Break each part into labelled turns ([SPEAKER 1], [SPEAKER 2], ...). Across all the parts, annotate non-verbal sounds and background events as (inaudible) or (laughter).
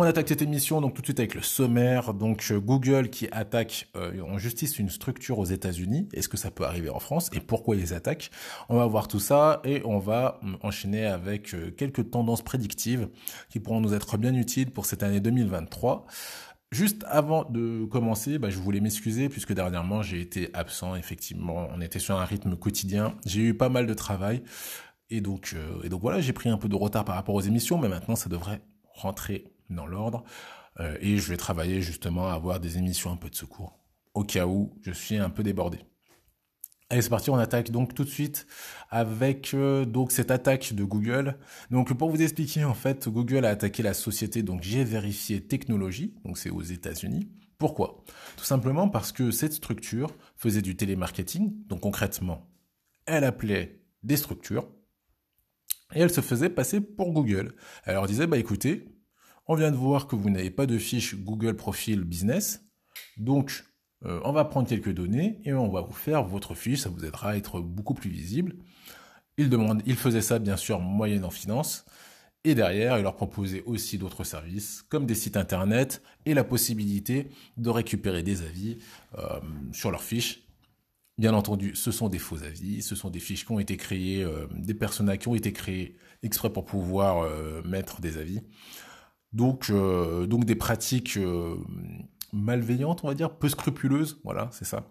[SPEAKER 1] On attaque cette émission donc tout de suite avec le sommaire. Donc euh, Google qui attaque euh, en justice une structure aux États-Unis. Est-ce que ça peut arriver en France et pourquoi ils attaquent? On va voir tout ça et on va hum, enchaîner avec euh, quelques tendances prédictives qui pourront nous être bien utiles pour cette année 2023. Juste avant de commencer, bah, je voulais m'excuser puisque dernièrement j'ai été absent. Effectivement, on était sur un rythme quotidien. J'ai eu pas mal de travail et donc et donc voilà, j'ai pris un peu de retard par rapport aux émissions, mais maintenant ça devrait rentrer dans l'ordre. Euh, et je vais travailler justement à avoir des émissions un peu de secours, au cas où je suis un peu débordé. Allez, c'est parti, on attaque donc tout de suite avec euh, donc cette attaque de Google. Donc pour vous expliquer, en fait, Google a attaqué la société donc j'ai vérifié technologie, donc c'est aux États-Unis. Pourquoi? Tout simplement parce que cette structure faisait du télémarketing, donc concrètement, elle appelait des structures et elle se faisait passer pour Google. Elle leur disait bah écoutez, on vient de voir que vous n'avez pas de fiche Google Profile Business. Donc, euh, on va prendre quelques données et on va vous faire votre fiche. Ça vous aidera à être beaucoup plus visible. Il, demande, il faisait ça, bien sûr, moyennant finance. Et derrière, il leur proposait aussi d'autres services, comme des sites internet et la possibilité de récupérer des avis euh, sur leurs fiches. Bien entendu, ce sont des faux avis, ce sont des fiches qui ont été créées, euh, des personnages qui ont été créés exprès pour pouvoir mettre des avis. Donc, euh, donc des pratiques euh, malveillantes, on va dire, peu scrupuleuses, voilà, c'est ça,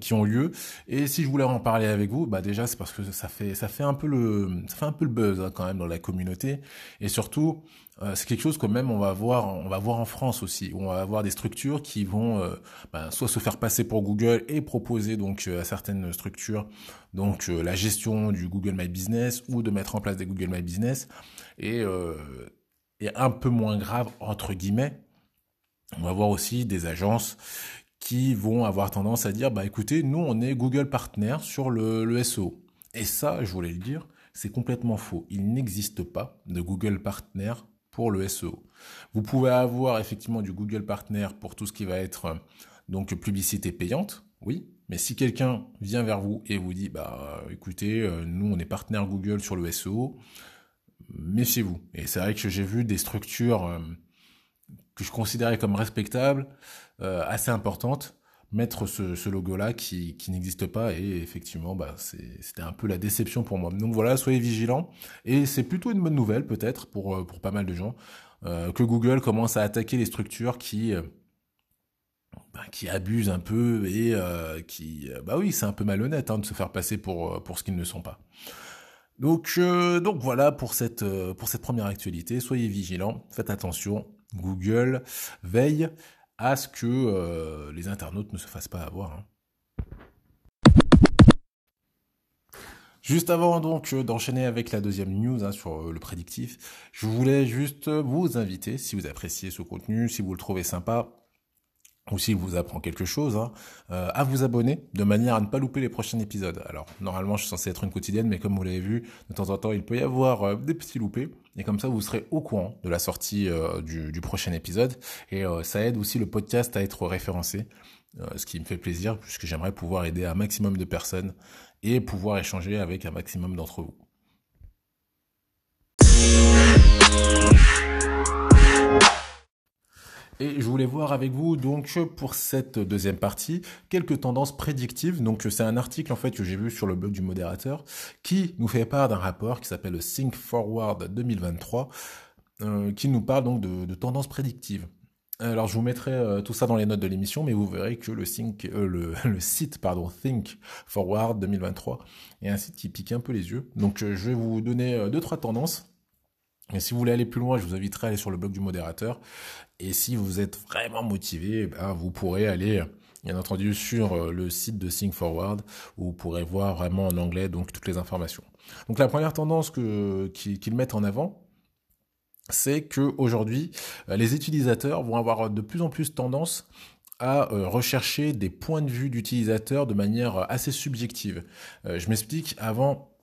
[SPEAKER 1] qui ont lieu. Et si je voulais en parler avec vous, bah déjà c'est parce que ça fait ça fait un peu le ça fait un peu le buzz hein, quand même dans la communauté. Et surtout, euh, c'est quelque chose que même on va voir on va voir en France aussi, on va avoir des structures qui vont bah, soit se faire passer pour Google et proposer donc à certaines structures donc la gestion du Google My Business ou de mettre en place des Google My Business et et un peu moins grave, entre guillemets, on va voir aussi des agences qui vont avoir tendance à dire, bah écoutez, nous on est Google Partner sur le, SEO. Et ça, je voulais le dire, c'est complètement faux. Il n'existe pas de Google Partner pour le SEO. Vous pouvez avoir effectivement du Google Partner pour tout ce qui va être donc publicité payante, oui. Mais si quelqu'un vient vers vous et vous dit, bah écoutez, euh, nous on est partenaire Google sur le SEO, méfiez-vous. Et c'est vrai que j'ai vu des structures euh, que je considérais comme respectables, euh, assez importantes, mettre ce, logo-là qui, n'existe pas et effectivement bah, c'était un peu la déception pour moi. Donc voilà, soyez vigilants et c'est plutôt une bonne nouvelle peut-être pour, euh, pas mal de gens que Google commence à attaquer les structures qui bah, qui abusent un peu et qui bah oui c'est un peu malhonnête hein, de se faire passer pour pour ce qu'ils ne sont pas. Donc, euh, donc voilà pour cette, euh, pour cette première actualité. Soyez vigilants, faites attention. Google veille à ce que euh, les internautes ne se fassent pas avoir. Hein. Juste avant donc d'enchaîner avec la deuxième news hein, sur le prédictif, je voulais juste vous inviter, si vous appréciez ce contenu, si vous le trouvez sympa, ou s'il vous apprend quelque chose, hein, euh, à vous abonner de manière à ne pas louper les prochains épisodes. Alors normalement je suis censé être une quotidienne, mais comme vous l'avez vu, de temps en temps il peut y avoir euh, des petits loupés, et comme ça vous serez au courant de la sortie euh, du, du, prochain épisode, et ça aide aussi le podcast à être référencé, ce qui me fait plaisir puisque j'aimerais pouvoir aider un maximum de personnes et pouvoir échanger avec un maximum d'entre vous. Et je voulais voir avec vous donc pour cette deuxième partie quelques tendances prédictives. Donc c'est un article en fait que j'ai vu sur le blog du modérateur qui nous fait part d'un rapport qui s'appelle Think Forward 2023 euh, qui nous parle donc de, tendances prédictives. Alors je vous mettrai euh, tout ça dans les notes de l'émission, mais vous verrez que le, think, euh, le, (laughs) site pardon Think Forward 2023 est un site qui pique un peu les yeux. Donc je vais vous donner deux trois tendances et si vous voulez aller plus loin, je vous inviterai à aller sur le blog du modérateur. Et si vous êtes vraiment motivé, ben, vous pourrez aller, bien entendu, sur euh, le site de Think Forward, où vous pourrez voir vraiment en anglais donc toutes les informations. Donc la première tendance que qu'ils mettent en avant, c'est que aujourd'hui, euh, les utilisateurs vont avoir de plus en plus tendance à euh, rechercher des points de vue d'utilisateurs de manière assez subjective. Je m'explique. Avant,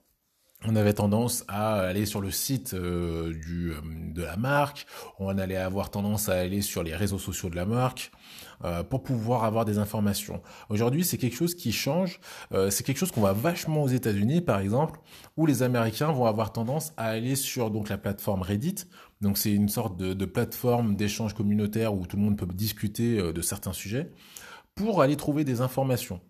[SPEAKER 1] on avait tendance à aller sur le site euh, du, euh, de la marque, on allait avoir tendance à aller sur les réseaux sociaux de la marque euh, pour pouvoir avoir des informations. Aujourd'hui, c'est quelque chose qui change, c'est quelque chose qu'on voit vachement aux États-Unis par exemple, où les Américains vont avoir tendance à aller sur donc la plateforme Reddit. Donc c'est une sorte de, de plateforme d'échange communautaire où tout le monde peut discuter de certains sujets pour aller trouver des informations.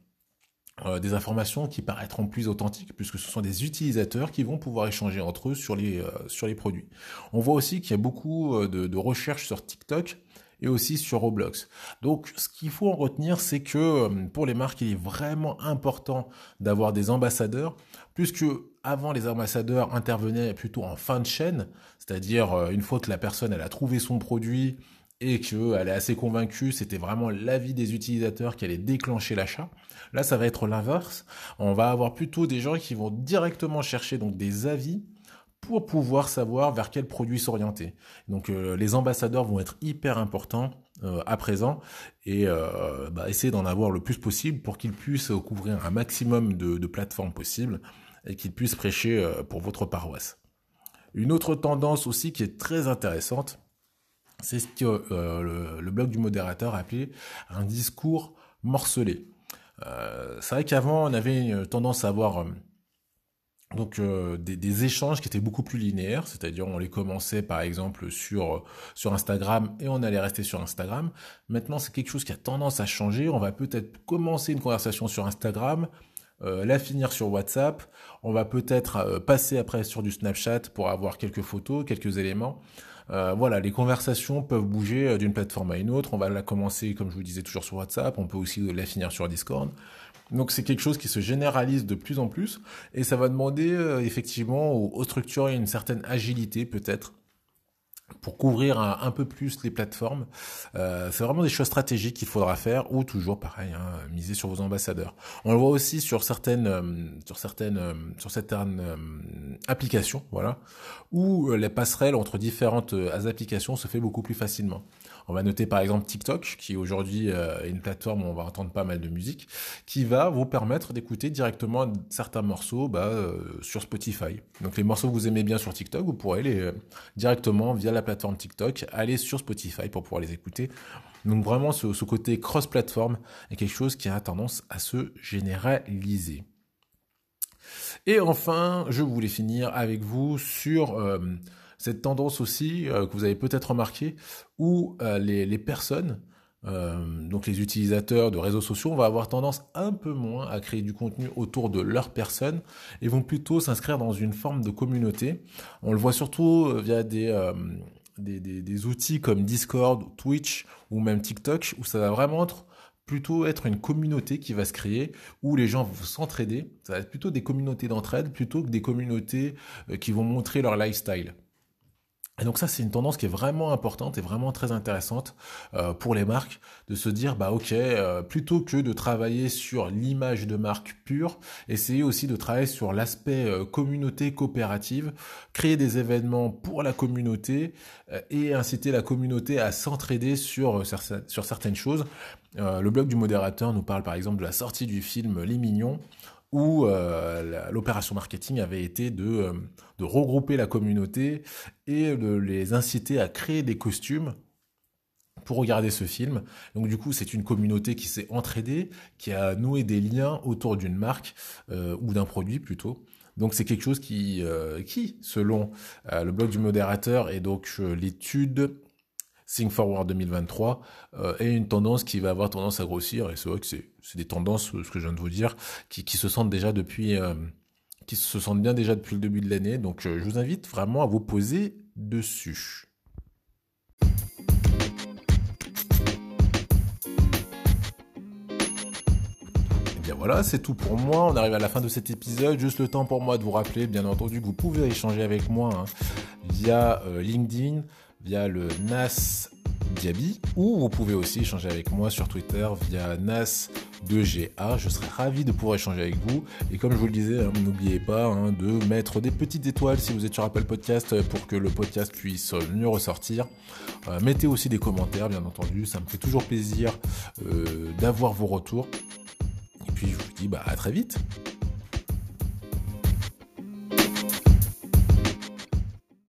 [SPEAKER 1] Euh, des informations qui paraîtront plus authentiques puisque ce sont des utilisateurs qui vont pouvoir échanger entre eux sur les, euh, sur les produits. On voit aussi qu'il y a beaucoup euh, de, de recherches sur TikTok et aussi sur Roblox. Donc ce qu'il faut en retenir, c'est que pour les marques, il est vraiment important d'avoir des ambassadeurs, puisque avant les ambassadeurs intervenaient plutôt en fin de chaîne, c'est-à-dire une fois que la personne elle a trouvé son produit et qu'elle est assez convaincue, c'était vraiment l'avis des utilisateurs qui allait déclencher l'achat. Là, ça va être l'inverse. On va avoir plutôt des gens qui vont directement chercher donc des avis pour pouvoir savoir vers quel produit s'orienter. Donc euh, les ambassadeurs vont être hyper importants euh, à présent et euh, bah, essayer d'en avoir le plus possible pour qu'ils puissent couvrir un maximum de, de plateformes possibles et qu'ils puissent prêcher pour votre paroisse. Une autre tendance aussi qui est très intéressante, c'est ce que le, le blog du modérateur a appelé un discours morcelé. Euh, c'est vrai qu'avant, on avait tendance à avoir euh, donc euh, des, échanges qui étaient beaucoup plus linéaires, c'est-à-dire on les commençait par exemple sur sur Instagram et on allait rester sur Instagram. Maintenant, c'est quelque chose qui a tendance à changer. On va peut-être commencer une conversation sur Instagram, la finir sur WhatsApp. On va peut-être passer après sur du Snapchat pour avoir quelques photos, quelques éléments. Euh, voilà, les conversations peuvent bouger euh, d'une plateforme à une autre. On va la commencer, comme je vous disais, toujours sur WhatsApp. On peut aussi la finir sur Discord. Donc c'est quelque chose qui se généralise de plus en plus et ça va demander euh, effectivement aux structures une certaine agilité peut-être pour couvrir un, peu plus les plateformes. Euh, c'est vraiment des choses stratégiques qu'il faudra faire ou toujours pareil, hein, miser sur vos ambassadeurs. On le voit aussi sur certaines, euh, sur certaines, euh, sur certaines applications, voilà, où les passerelles entre différentes applications se fait beaucoup plus facilement. On va noter par exemple TikTok, qui aujourd'hui est une plateforme où on va entendre pas mal de musique, qui va vous permettre d'écouter directement certains morceaux bah, sur Spotify. Donc les morceaux que vous aimez bien sur TikTok, vous pourrez les directement via la plateforme TikTok, allez sur Spotify pour pouvoir les écouter. Donc vraiment, ce, côté cross-platform est quelque chose qui a tendance à se généraliser. Et enfin, je voulais finir avec vous sur euh, cette tendance aussi euh, que vous avez peut-être remarqué, où euh, les, personnes euh, donc les utilisateurs de réseaux sociaux vont avoir tendance un peu moins à créer du contenu autour de leur personne et vont plutôt s'inscrire dans une forme de communauté. On le voit surtout via des, des, des, des, outils comme Discord, Twitch ou même TikTok où ça va vraiment être plutôt être une communauté qui va se créer où les gens vont s'entraider. Ça va être plutôt des communautés d'entraide plutôt que des communautés qui vont montrer leur lifestyle. Et donc ça, c'est une tendance qui est vraiment importante et vraiment très intéressante euh, pour les marques de se dire, bah ok, euh, plutôt que de travailler sur l'image de marque pure, essayez aussi de travailler sur l'aspect euh, communauté coopérative, créer des événements pour la communauté et inciter la communauté à s'entraider sur, sur certaines choses. le blog du modérateur nous parle par exemple de la sortie du film Les Mignons où euh, l'opération marketing avait été de, euh, de regrouper la communauté et de les inciter à créer des costumes pour regarder ce film. Donc du coup, c'est une communauté qui s'est entraidée, qui a noué des liens autour d'une marque euh, ou d'un produit plutôt. Donc c'est quelque chose qui, qui selon le blog du modérateur et donc l'étude Think Forward 2023 euh, est une tendance qui va avoir tendance à grossir et c'est vrai que c'est, des tendances, ce que je viens de vous dire, qui, qui se sentent déjà depuis, euh, qui se sentent bien déjà depuis le début de l'année. Donc euh, je vous invite vraiment à vous poser dessus. Et bien voilà, c'est tout pour moi. On arrive à la fin de cet épisode. Juste le temps pour moi de vous rappeler, bien entendu, que vous pouvez échanger avec moi hein, via LinkedIn, via le NAS Diaby ou vous pouvez aussi échanger avec moi sur Twitter via NAS2GA. Je serai ravi de pouvoir échanger avec vous. Et comme je vous le disais, hein, n'oubliez pas hein, de mettre des petites étoiles si vous êtes sur Apple Podcast pour que le podcast puisse mieux ressortir. Euh, mettez aussi des commentaires, bien entendu. Ça me fait toujours plaisir euh, d'avoir vos retours. Et puis je vous dis bah, à très vite.